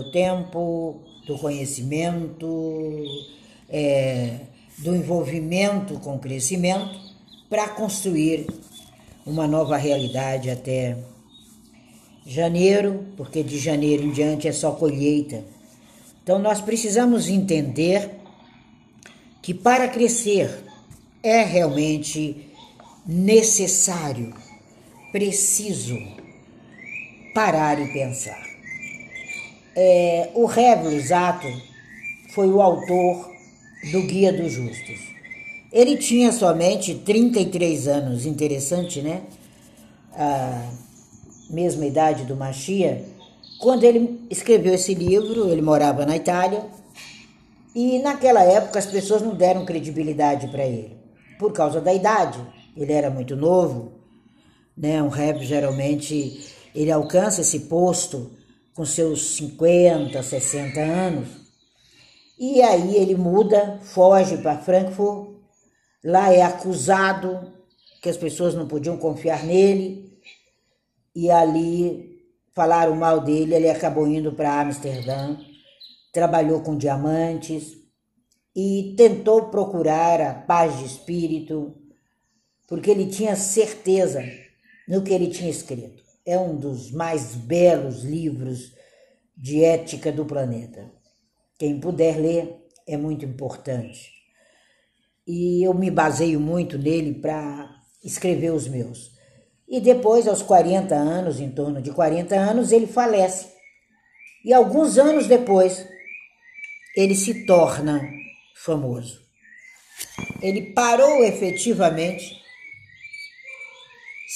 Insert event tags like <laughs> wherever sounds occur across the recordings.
do tempo, do conhecimento, é, do envolvimento com o crescimento, para construir uma nova realidade até janeiro, porque de janeiro em diante é só colheita. Então nós precisamos entender que para crescer é realmente necessário, preciso parar e pensar. É, o Revlo Zato foi o autor do Guia dos Justos. Ele tinha somente 33 anos, interessante, né? A mesma idade do Machia, quando ele escreveu esse livro, ele morava na Itália, e naquela época as pessoas não deram credibilidade para ele, por causa da idade. Ele era muito novo, né? Um rap geralmente ele alcança esse posto com seus 50, 60 anos. E aí ele muda, foge para Frankfurt. Lá é acusado que as pessoas não podiam confiar nele. E ali falaram mal dele, ele acabou indo para Amsterdã, trabalhou com diamantes e tentou procurar a paz de espírito, porque ele tinha certeza no que ele tinha escrito é um dos mais belos livros de ética do planeta. Quem puder ler é muito importante. E eu me baseio muito nele para escrever os meus. E depois, aos 40 anos, em torno de 40 anos, ele falece. E alguns anos depois, ele se torna famoso. Ele parou efetivamente,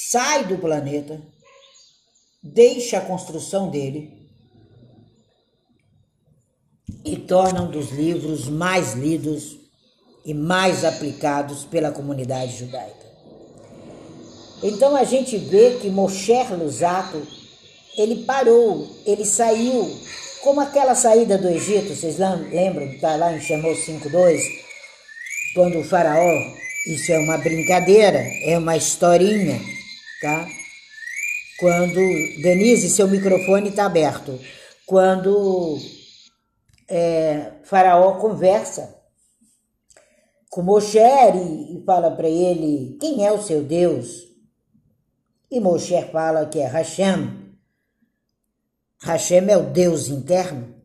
sai do planeta deixa a construção dele e torna um dos livros mais lidos e mais aplicados pela comunidade judaica. Então a gente vê que Moshe Lusato, ele parou, ele saiu, como aquela saída do Egito, vocês lembram? Está lá em Shemot 5.2, quando o faraó, isso é uma brincadeira, é uma historinha, tá? Quando, Denise, seu microfone está aberto. Quando é, Faraó conversa com Moshe e, fala para ele quem é o seu Deus. E Moshe fala que é Hashem. Hashem é o Deus interno,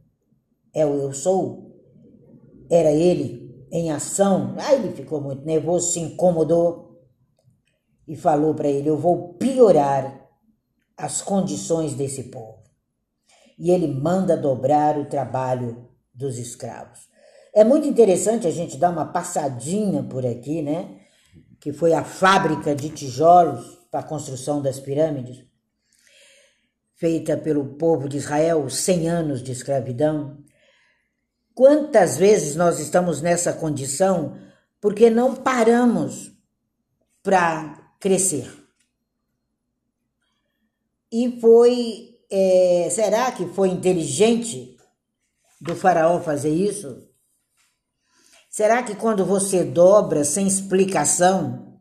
é o eu sou. Era ele em ação. Aí ele ficou muito nervoso, se incomodou e falou para ele: Eu vou piorar as condições desse povo. E ele manda dobrar o trabalho dos escravos. É muito interessante a gente dar uma passadinha por aqui, né? Que foi a fábrica de tijolos para a construção das pirâmides, feita pelo povo de Israel, 100 anos de escravidão. Quantas vezes nós estamos nessa condição porque não paramos para crescer? E foi. É, será que foi inteligente do Faraó fazer isso? Será que quando você dobra sem explicação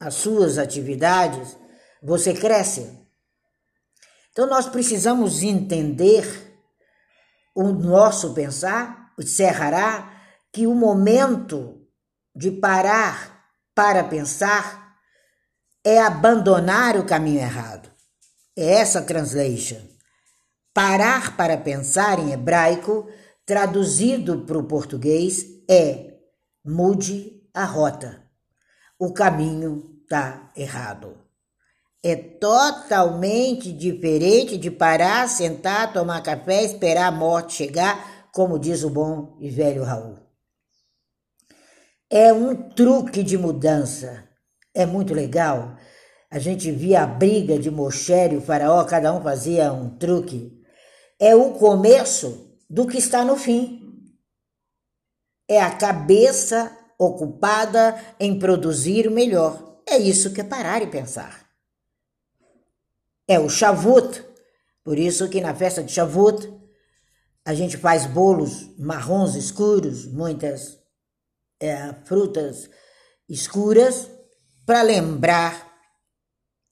as suas atividades, você cresce? Então nós precisamos entender o nosso pensar, o Serrará, que o momento de parar para pensar é abandonar o caminho errado. É essa translation. Parar para pensar em hebraico, traduzido para o português, é mude a rota. O caminho está errado. É totalmente diferente de parar, sentar, tomar café, esperar a morte chegar, como diz o bom e velho Raul. É um truque de mudança. É muito legal a gente via a briga de Moshe e o faraó, cada um fazia um truque. É o começo do que está no fim. É a cabeça ocupada em produzir o melhor. É isso que é parar e pensar. É o Shavuot. Por isso que na festa de Shavuot a gente faz bolos marrons escuros, muitas é, frutas escuras, para lembrar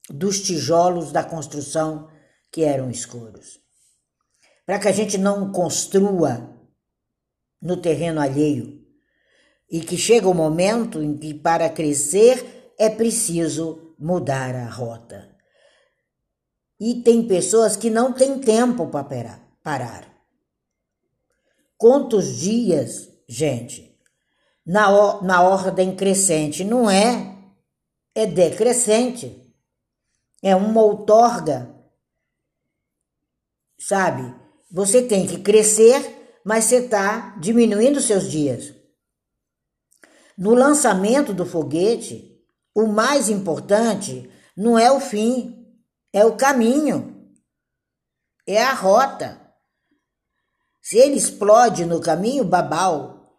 dos tijolos da construção que eram escuros. para que a gente não construa no terreno alheio e que chega o momento em que para crescer é preciso mudar a rota. E tem pessoas que não têm tempo para parar. Quantos dias, gente, na, na ordem crescente, não é, é decrescente, é uma outorga, sabe? Você tem que crescer, mas você está diminuindo seus dias. No lançamento do foguete, o mais importante não é o fim, é o caminho, é a rota. Se ele explode no caminho, babau.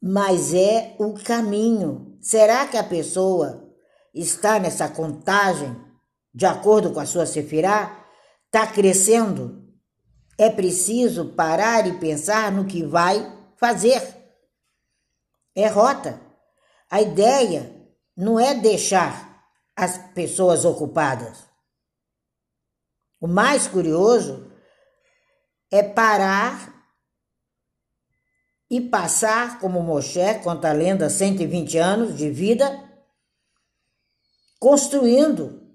Mas é o caminho. Será que a pessoa está nessa contagem, de acordo com a sua sefirá? Está crescendo? É preciso parar e pensar no que vai fazer. É rota. A ideia não é deixar as pessoas ocupadas. O mais curioso é parar e passar, como Moshe conta a lenda, 120 anos de vida, construindo,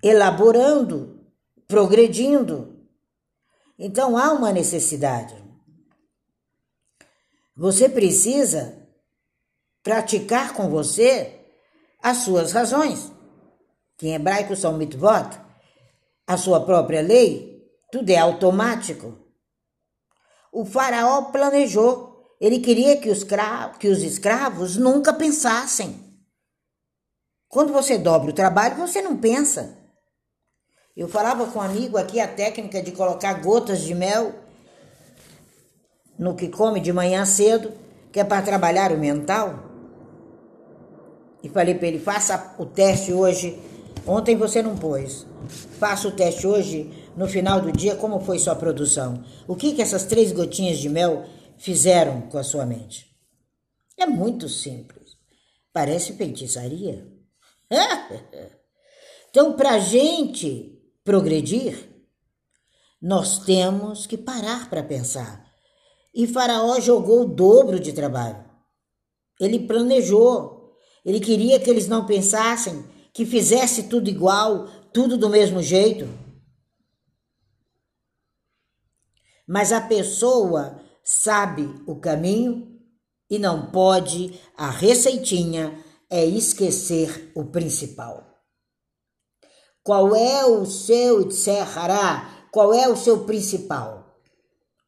elaborando, progredindo. Então há uma necessidade. Você precisa praticar com você as suas razões, que em hebraico são mitvot, a sua própria lei, tudo é automático. O faraó planejou, ele queria que os, que os escravos nunca pensassem. Quando você dobra o trabalho, você não pensa. Eu falava com um amigo aqui a técnica de colocar gotas de mel no que come de manhã cedo, que é para trabalhar o mental. E falei para ele: faça o teste hoje. Ontem você não pôs. Faça o teste hoje, no final do dia, como foi sua produção. O que, que essas três gotinhas de mel fizeram com a sua mente? É muito simples. Parece feitiçaria. <laughs> então, para a gente progredir, nós temos que parar para pensar. E Faraó jogou o dobro de trabalho. Ele planejou, ele queria que eles não pensassem, que fizesse tudo igual, tudo do mesmo jeito. Mas a pessoa sabe o caminho e não pode, a receitinha é esquecer o principal. Qual é o seu Itserhará? Qual é o seu principal?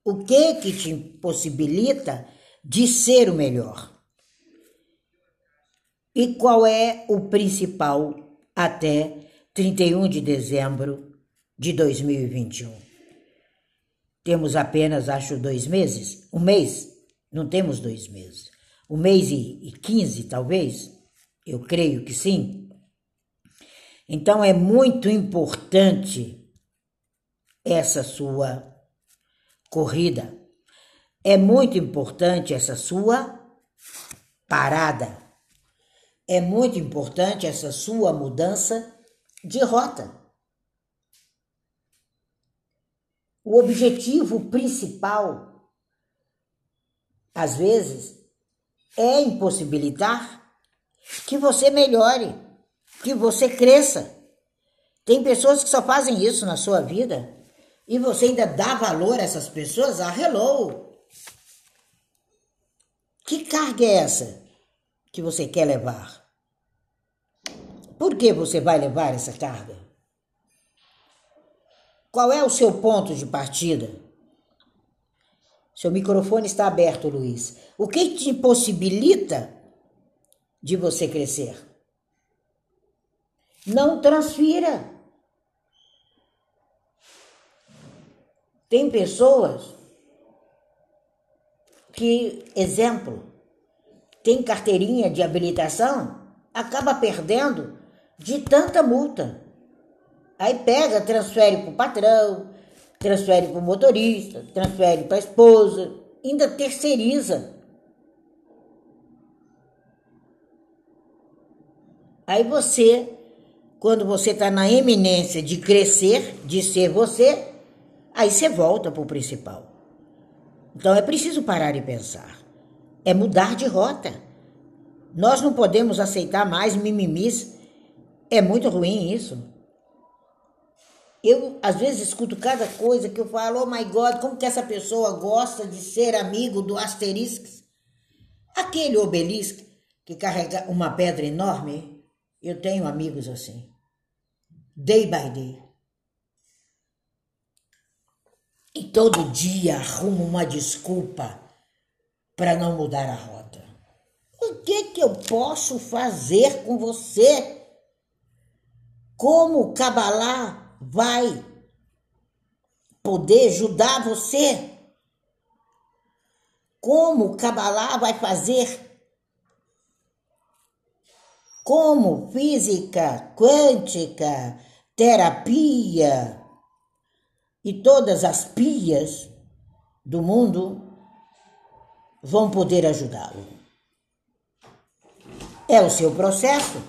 O que que te possibilita de ser o melhor? E qual é o principal até 31 de dezembro de 2021? Temos apenas, acho, dois meses? Um mês? Não temos dois meses. Um mês e, quinze, talvez? Eu creio que sim. Então é muito importante essa sua corrida. É muito importante essa sua parada é muito importante essa sua mudança de rota. O objetivo principal, às vezes, é impossibilitar que você melhore, que você cresça. Tem pessoas que só fazem isso na sua vida e você ainda dá valor a essas pessoas? Ah, hello! Que carga é essa? que você quer levar. Por que você vai levar essa carga? Qual é o seu ponto de partida? Seu microfone está aberto, Luiz. O que te impossibilita de você crescer? Não transfira. Tem pessoas que, exemplo, tem carteirinha de habilitação, acaba perdendo de tanta multa. Aí pega, transfere para o patrão, transfere para o motorista, transfere para a esposa, ainda terceiriza. Aí você quando você está na eminência de crescer, de ser você, aí você volta para o principal. Então é preciso parar e pensar. É mudar de rota. Nós não podemos aceitar mais mimimis. É muito ruim isso. Eu, às vezes, escuto cada coisa que eu falo, oh my God, como que essa pessoa gosta de ser amigo do Asterix? Aquele obelisco que carrega uma pedra enorme, eu tenho amigos assim. Day by day. E todo dia arrumo uma desculpa para não mudar a rota. O que que eu posso fazer com você? Como o Kabbalah vai poder ajudar você? Como o Kabbalah vai fazer? Como física quântica, terapia, e todas as pias do mundo vão poder ajudá-lo. É o seu processo,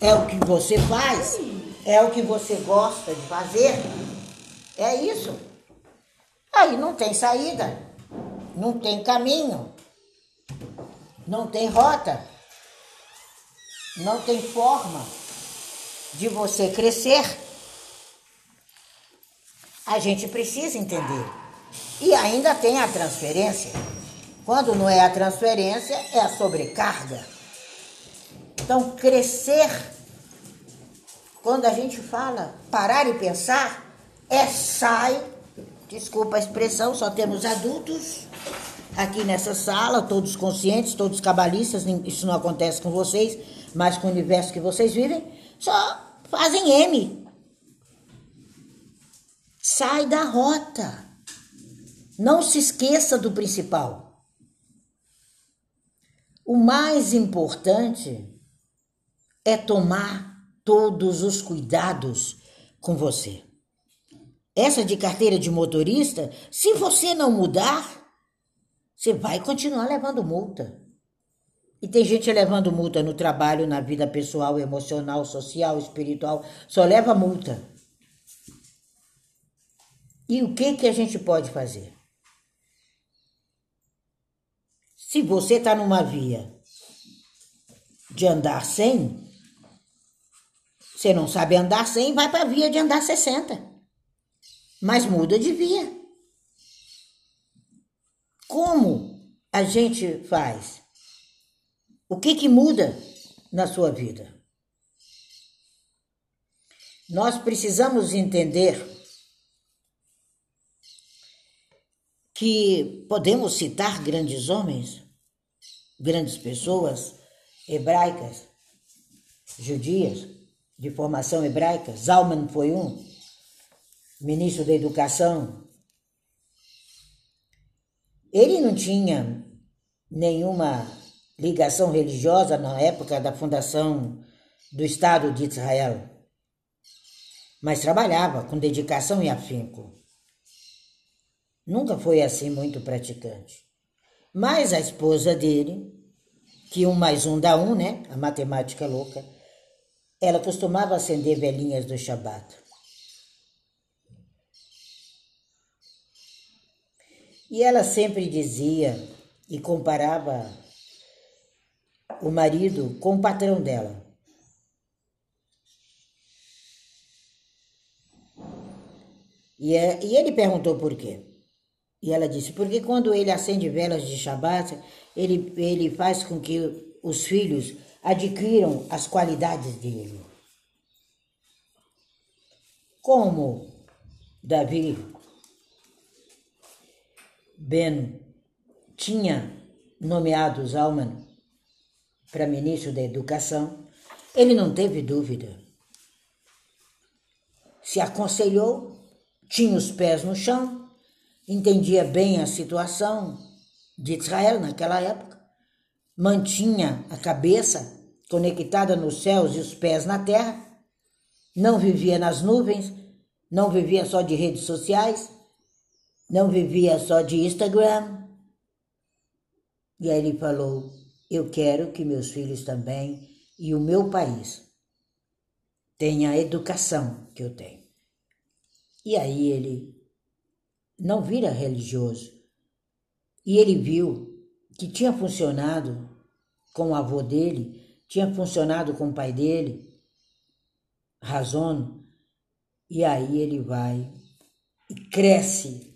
é o que você faz, é o que você gosta de fazer. É isso. Aí não tem saída, não tem caminho, não tem rota, não tem forma de você crescer a gente precisa entender. E ainda tem a transferência. Quando não é a transferência, é a sobrecarga. Então, crescer, quando a gente fala parar e pensar, é sai, desculpa a expressão, só temos adultos aqui nessa sala, todos conscientes, todos cabalistas, isso não acontece com vocês, mas com o universo que vocês vivem, só fazem M, Sai da rota. Não se esqueça do principal. O mais importante é tomar todos os cuidados com você. Essa de carteira de motorista, se você não mudar, você vai continuar levando multa. E tem gente levando multa no trabalho, na vida pessoal, emocional, social, espiritual, só leva multa. E o que, que a gente pode fazer? Se você está numa via de andar 100, você não sabe andar 100, vai para a via de andar 60. Mas muda de via. Como a gente faz? O que, que muda na sua vida? Nós precisamos entender que podemos citar grandes homens, grandes pessoas hebraicas, judias, de formação hebraica. Zalman foi um, ministro da Educação. Ele não tinha nenhuma ligação religiosa na época da fundação do Estado de Israel, mas trabalhava com dedicação e afinco. Nunca foi assim muito praticante. Mas a esposa dele, que um mais um dá um, né? A matemática louca, ela costumava acender velhinhas do Shabat. E ela sempre dizia e comparava o marido com o patrão dela. E, é, e ele perguntou por quê. E ela disse, porque quando ele acende velas de Shabat, ele, ele faz com que os filhos adquiram as qualidades dele. Como Davi Ben tinha nomeado Zalman para ministro da Educação, ele não teve dúvida. Se aconselhou, tinha os pés no chão entendia bem a situação de Israel naquela época, mantinha a cabeça conectada nos céus e os pés na terra, não vivia nas nuvens, não vivia só de redes sociais, não vivia só de Instagram. E aí ele falou: Eu quero que meus filhos também e o meu país tem a educação que eu tenho. E aí ele não vira religioso. E ele viu que tinha funcionado com o avô dele, tinha funcionado com o pai dele, razono, e aí ele vai e cresce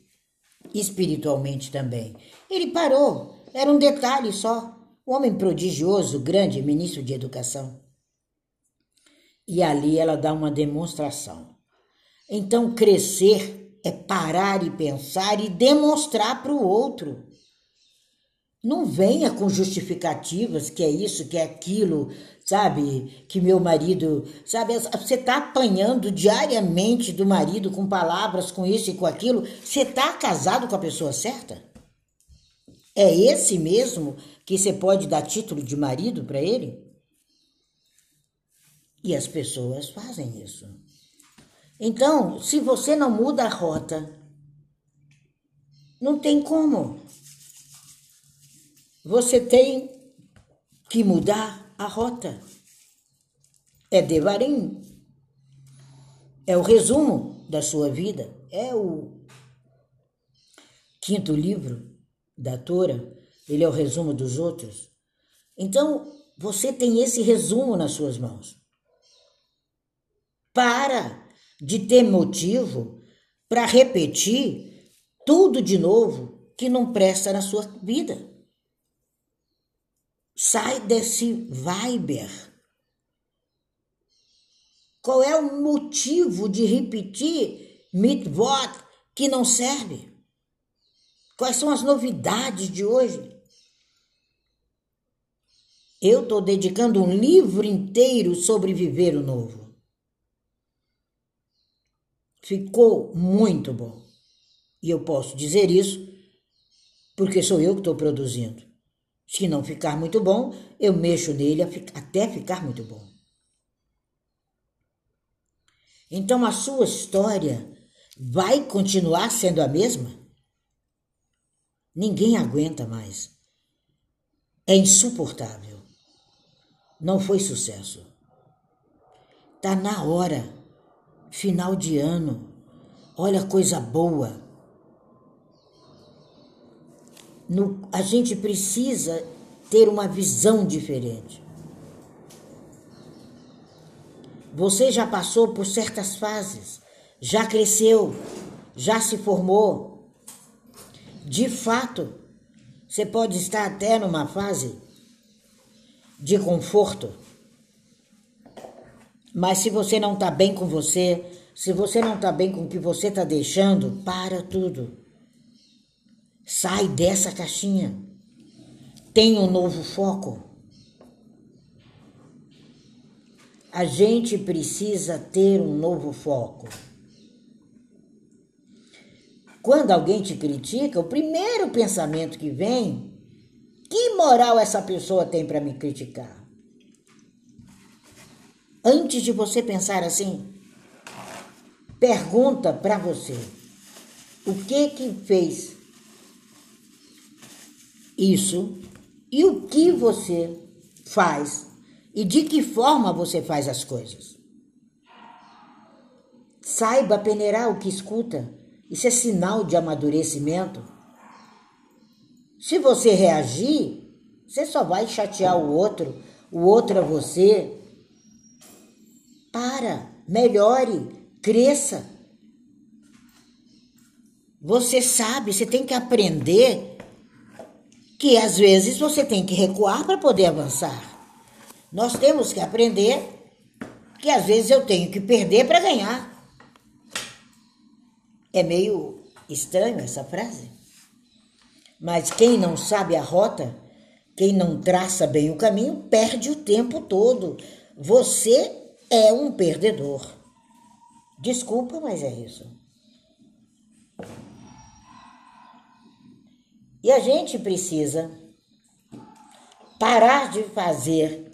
espiritualmente também. Ele parou, era um detalhe só. Um homem prodigioso, grande, ministro de educação. E ali ela dá uma demonstração. Então, crescer é parar e pensar e demonstrar para o outro. Não venha com justificativas que é isso, que é aquilo, sabe? Que meu marido, sabe? Você está apanhando diariamente do marido com palavras, com isso e com aquilo. Você está casado com a pessoa certa? É esse mesmo que você pode dar título de marido para ele? E as pessoas fazem isso. Então, se você não muda a rota, não tem como. Você tem que mudar a rota. É Devarim. É o resumo da sua vida. É o quinto livro da Torá. Ele é o resumo dos outros. Então, você tem esse resumo nas suas mãos. Para de ter motivo para repetir tudo de novo que não presta na sua vida. Sai desse Viber. Qual é o motivo de repetir mitvot que não serve? Quais são as novidades de hoje? Eu estou dedicando um livro inteiro sobre viver o novo. Ficou muito bom. E eu posso dizer isso porque sou eu que estou produzindo. Se não ficar muito bom, eu mexo nele até ficar muito bom. Então a sua história vai continuar sendo a mesma? Ninguém aguenta mais. É insuportável. Não foi sucesso. Tá na hora. Final de ano. Olha coisa boa no, a gente precisa ter uma visão diferente. Você já passou por certas fases, já cresceu, já se formou. De fato, você pode estar até numa fase de conforto. Mas se você não está bem com você, se você não está bem com o que você está deixando, para tudo. Sai dessa caixinha. Tem um novo foco. A gente precisa ter um novo foco. Quando alguém te critica, o primeiro pensamento que vem, que moral essa pessoa tem para me criticar? Antes de você pensar assim, pergunta para você: o que que fez isso e o que você faz e de que forma você faz as coisas. Saiba peneirar o que escuta. Isso é sinal de amadurecimento. Se você reagir, você só vai chatear o outro, o outro é você. Para, melhore, cresça. Você sabe, você tem que aprender que às vezes você tem que recuar para poder avançar. Nós temos que aprender que às vezes eu tenho que perder para ganhar. É meio estranho essa frase. Mas quem não sabe a rota, quem não traça bem o caminho, perde o tempo todo. Você é um perdedor. Desculpa, mas é isso. E a gente precisa parar de fazer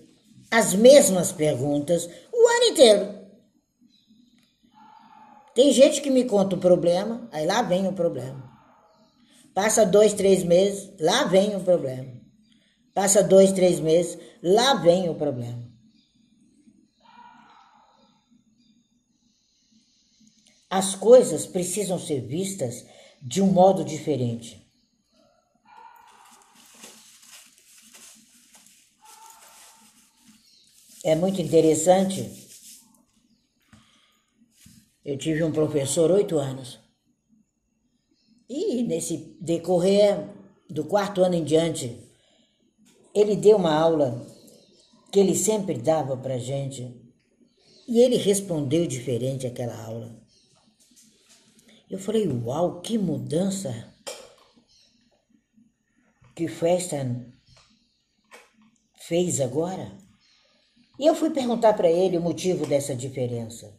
as mesmas perguntas o ano inteiro. Tem gente que me conta o problema, aí lá vem o problema. Passa dois, três meses, lá vem o problema. Passa dois, três meses, lá vem o problema. as coisas precisam ser vistas de um modo diferente. É muito interessante. Eu tive um professor oito anos. E nesse decorrer do quarto ano em diante, ele deu uma aula que ele sempre dava para gente e ele respondeu diferente aquela aula. Eu falei, uau, que mudança! Que festa fez agora? E eu fui perguntar para ele o motivo dessa diferença.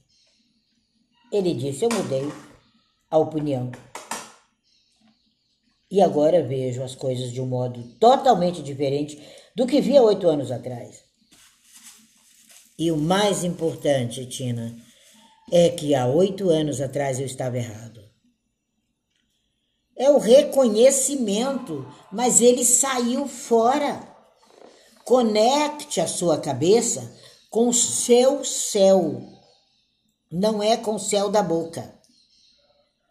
Ele disse: Eu mudei a opinião. E agora vejo as coisas de um modo totalmente diferente do que via oito anos atrás. E o mais importante, Tina, é que há oito anos atrás eu estava errado. É o reconhecimento, mas ele saiu fora. Conecte a sua cabeça com o seu céu. Não é com o céu da boca.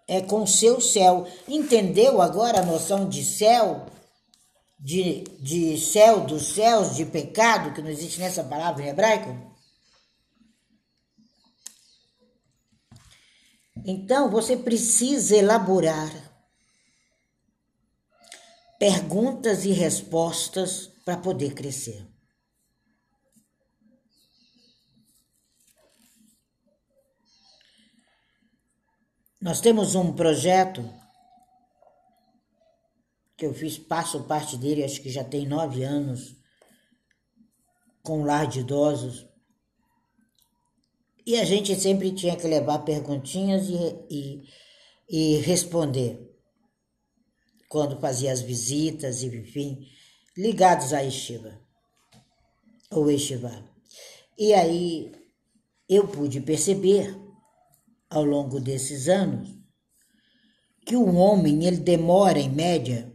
É com o seu céu. Entendeu agora a noção de céu? De, de céu dos céus, de pecado, que não existe nessa palavra em hebraico? Então você precisa elaborar perguntas e respostas para poder crescer. Nós temos um projeto que eu fiz, passo parte dele, acho que já tem nove anos, com um lar de idosos. E a gente sempre tinha que levar perguntinhas e, e, e responder quando fazia as visitas, enfim, ligados à estiva, ou estiva. E aí eu pude perceber, ao longo desses anos, que o homem ele demora, em média,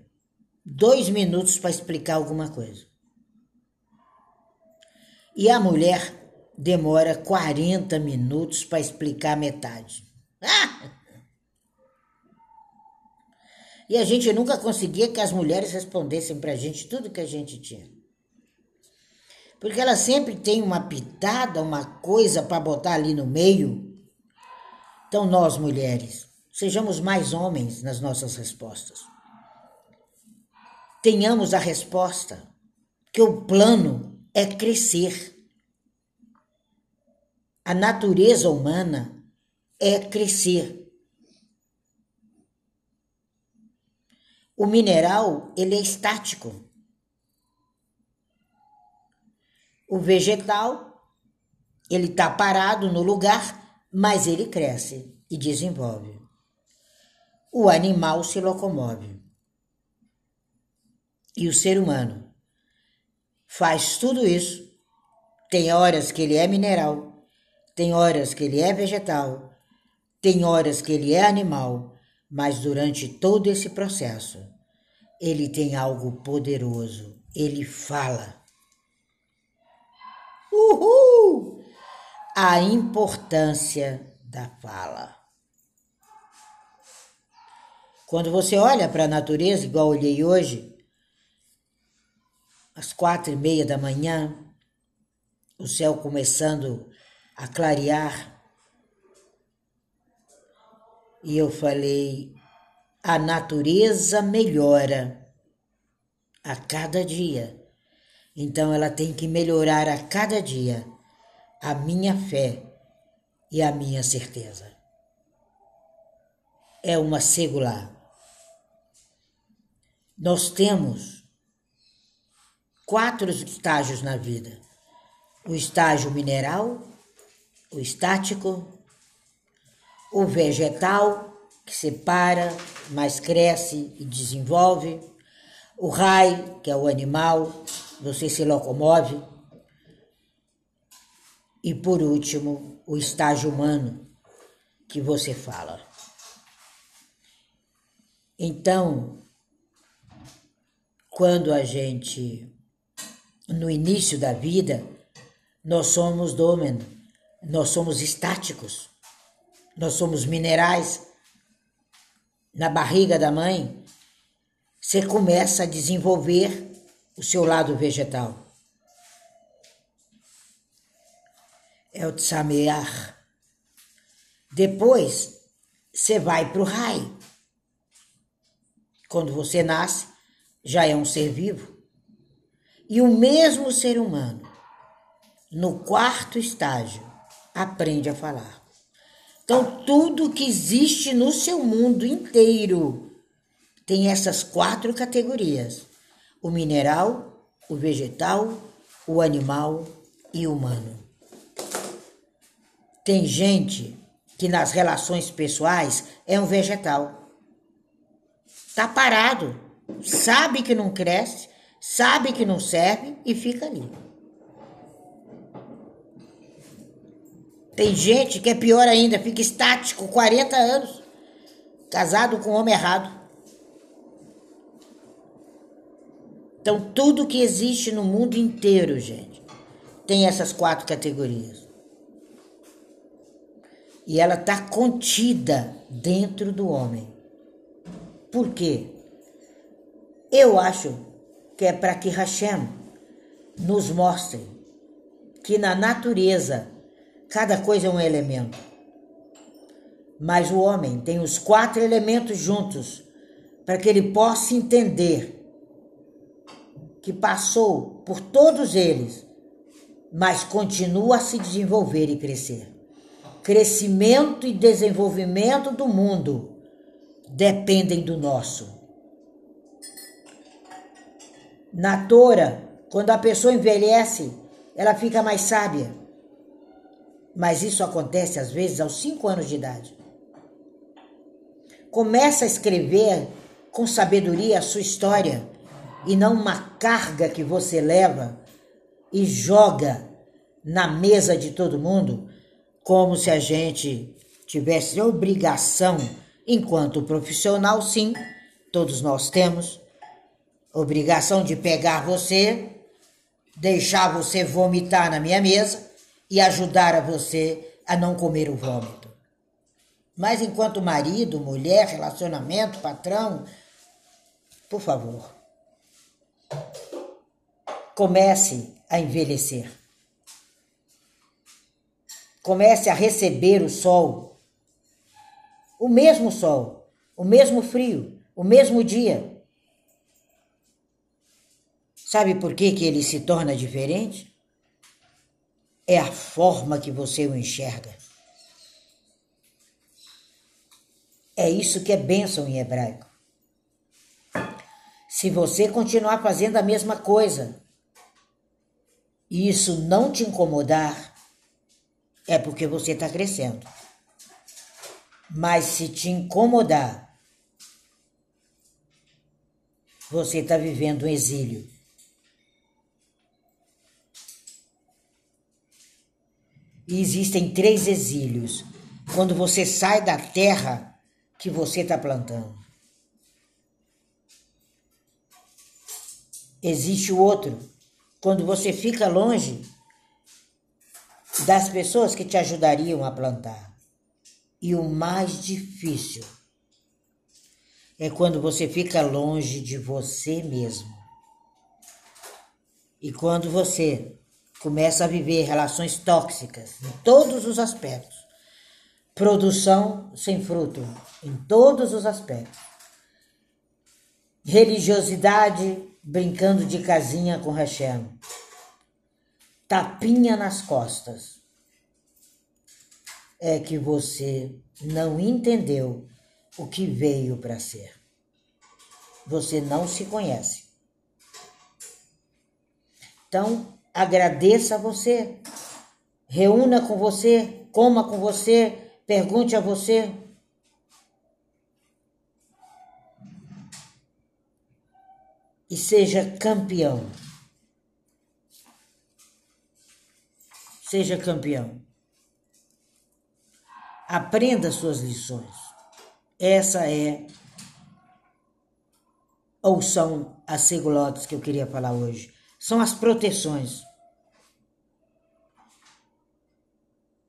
dois minutos para explicar alguma coisa. E a mulher demora 40 minutos para explicar metade. Ah! E a gente nunca conseguia que as mulheres respondessem para a gente tudo que a gente tinha. Porque ela sempre tem uma pitada, uma coisa para botar ali no meio. Então, nós mulheres, sejamos mais homens nas nossas respostas. Tenhamos a resposta que o plano é crescer. A natureza humana é crescer. O mineral, ele é estático. O vegetal, ele está parado no lugar, mas ele cresce e desenvolve. O animal se locomove. E o ser humano faz tudo isso. Tem horas que ele é mineral, tem horas que ele é vegetal, tem horas que ele é animal, mas durante todo esse processo, ele tem algo poderoso. Ele fala. Uhul! A importância da fala. Quando você olha para a natureza, igual olhei hoje, às quatro e meia da manhã, o céu começando a clarear. E eu falei: a natureza melhora a cada dia. Então ela tem que melhorar a cada dia a minha fé e a minha certeza. É uma segular. Nós temos quatro estágios na vida: o estágio mineral, o estático, o vegetal, que separa, mas cresce e desenvolve, o raio, que é o animal, você se locomove, e por último, o estágio humano, que você fala. Então, quando a gente, no início da vida, nós somos domen, nós somos estáticos. Nós somos minerais, na barriga da mãe, você começa a desenvolver o seu lado vegetal. É o tsamear. Depois, você vai para o rai. Quando você nasce, já é um ser vivo. E o mesmo ser humano, no quarto estágio, aprende a falar. Então, tudo que existe no seu mundo inteiro tem essas quatro categorias: o mineral, o vegetal, o animal e o humano. Tem gente que nas relações pessoais é um vegetal. Tá parado, sabe que não cresce, sabe que não serve e fica ali. Tem gente que é pior ainda, fica estático, 40 anos, casado com um homem errado. Então, tudo que existe no mundo inteiro, gente, tem essas quatro categorias. E ela está contida dentro do homem. Por quê? Eu acho que é para que Hashem nos mostre que na natureza Cada coisa é um elemento. Mas o homem tem os quatro elementos juntos para que ele possa entender que passou por todos eles, mas continua a se desenvolver e crescer. Crescimento e desenvolvimento do mundo dependem do nosso. Na Tora, quando a pessoa envelhece, ela fica mais sábia mas isso acontece às vezes aos cinco anos de idade. Começa a escrever com sabedoria a sua história e não uma carga que você leva e joga na mesa de todo mundo, como se a gente tivesse obrigação, enquanto profissional, sim, todos nós temos, obrigação de pegar você, deixar você vomitar na minha mesa e ajudar a você a não comer o vômito. Mas enquanto marido, mulher, relacionamento, patrão, por favor, comece a envelhecer. Comece a receber o sol, o mesmo sol, o mesmo frio, o mesmo dia. Sabe por que, que ele se torna diferente? É a forma que você o enxerga. É isso que é bênção em hebraico. Se você continuar fazendo a mesma coisa e isso não te incomodar, é porque você está crescendo. Mas se te incomodar, você está vivendo um exílio. E existem três exílios. Quando você sai da terra que você está plantando. Existe o outro. Quando você fica longe das pessoas que te ajudariam a plantar. E o mais difícil é quando você fica longe de você mesmo. E quando você começa a viver relações tóxicas em todos os aspectos. Produção sem fruto em todos os aspectos. Religiosidade brincando de casinha com Hashem. Tapinha nas costas. É que você não entendeu o que veio para ser. Você não se conhece. Então, agradeça a você, reúna com você, coma com você, pergunte a você. E seja campeão. Seja campeão. Aprenda suas lições. Essa é ou são as segulotes que eu queria falar hoje são as proteções.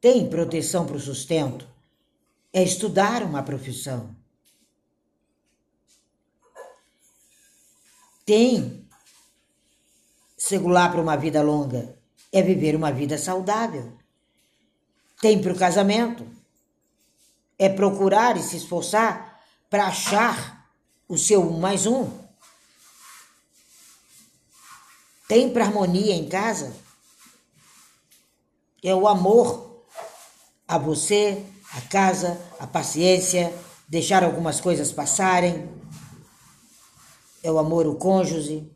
Tem proteção para o sustento? é estudar uma profissão. Tem segular para uma vida longa é viver uma vida saudável. Tem para o casamento é procurar e se esforçar para achar o seu um mais um. Tem para harmonia em casa é o amor a você, a casa, a paciência, deixar algumas coisas passarem. É o amor ao cônjuge.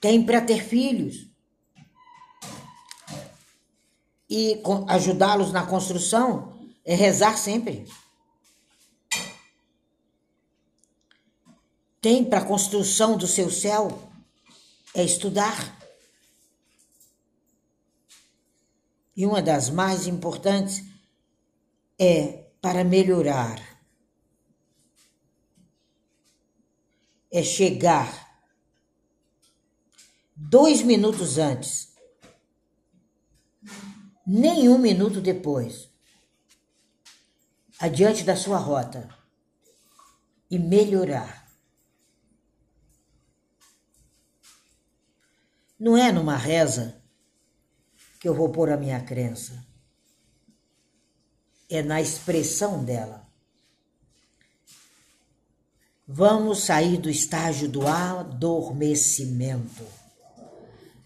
Tem para ter filhos e ajudá-los na construção é rezar sempre. Tem para a construção do seu céu é estudar. E uma das mais importantes é para melhorar. É chegar dois minutos antes, nem um minuto depois, adiante da sua rota e melhorar. Não é numa reza que eu vou pôr a minha crença. É na expressão dela. Vamos sair do estágio do adormecimento.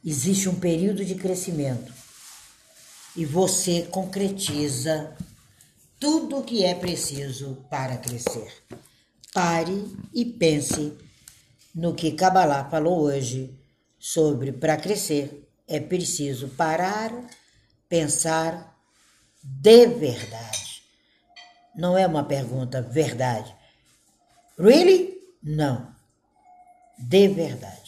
Existe um período de crescimento e você concretiza tudo o que é preciso para crescer. Pare e pense no que Kabbalah falou hoje sobre para crescer é preciso parar, pensar de verdade. Não é uma pergunta verdade. Really? Não. De verdade.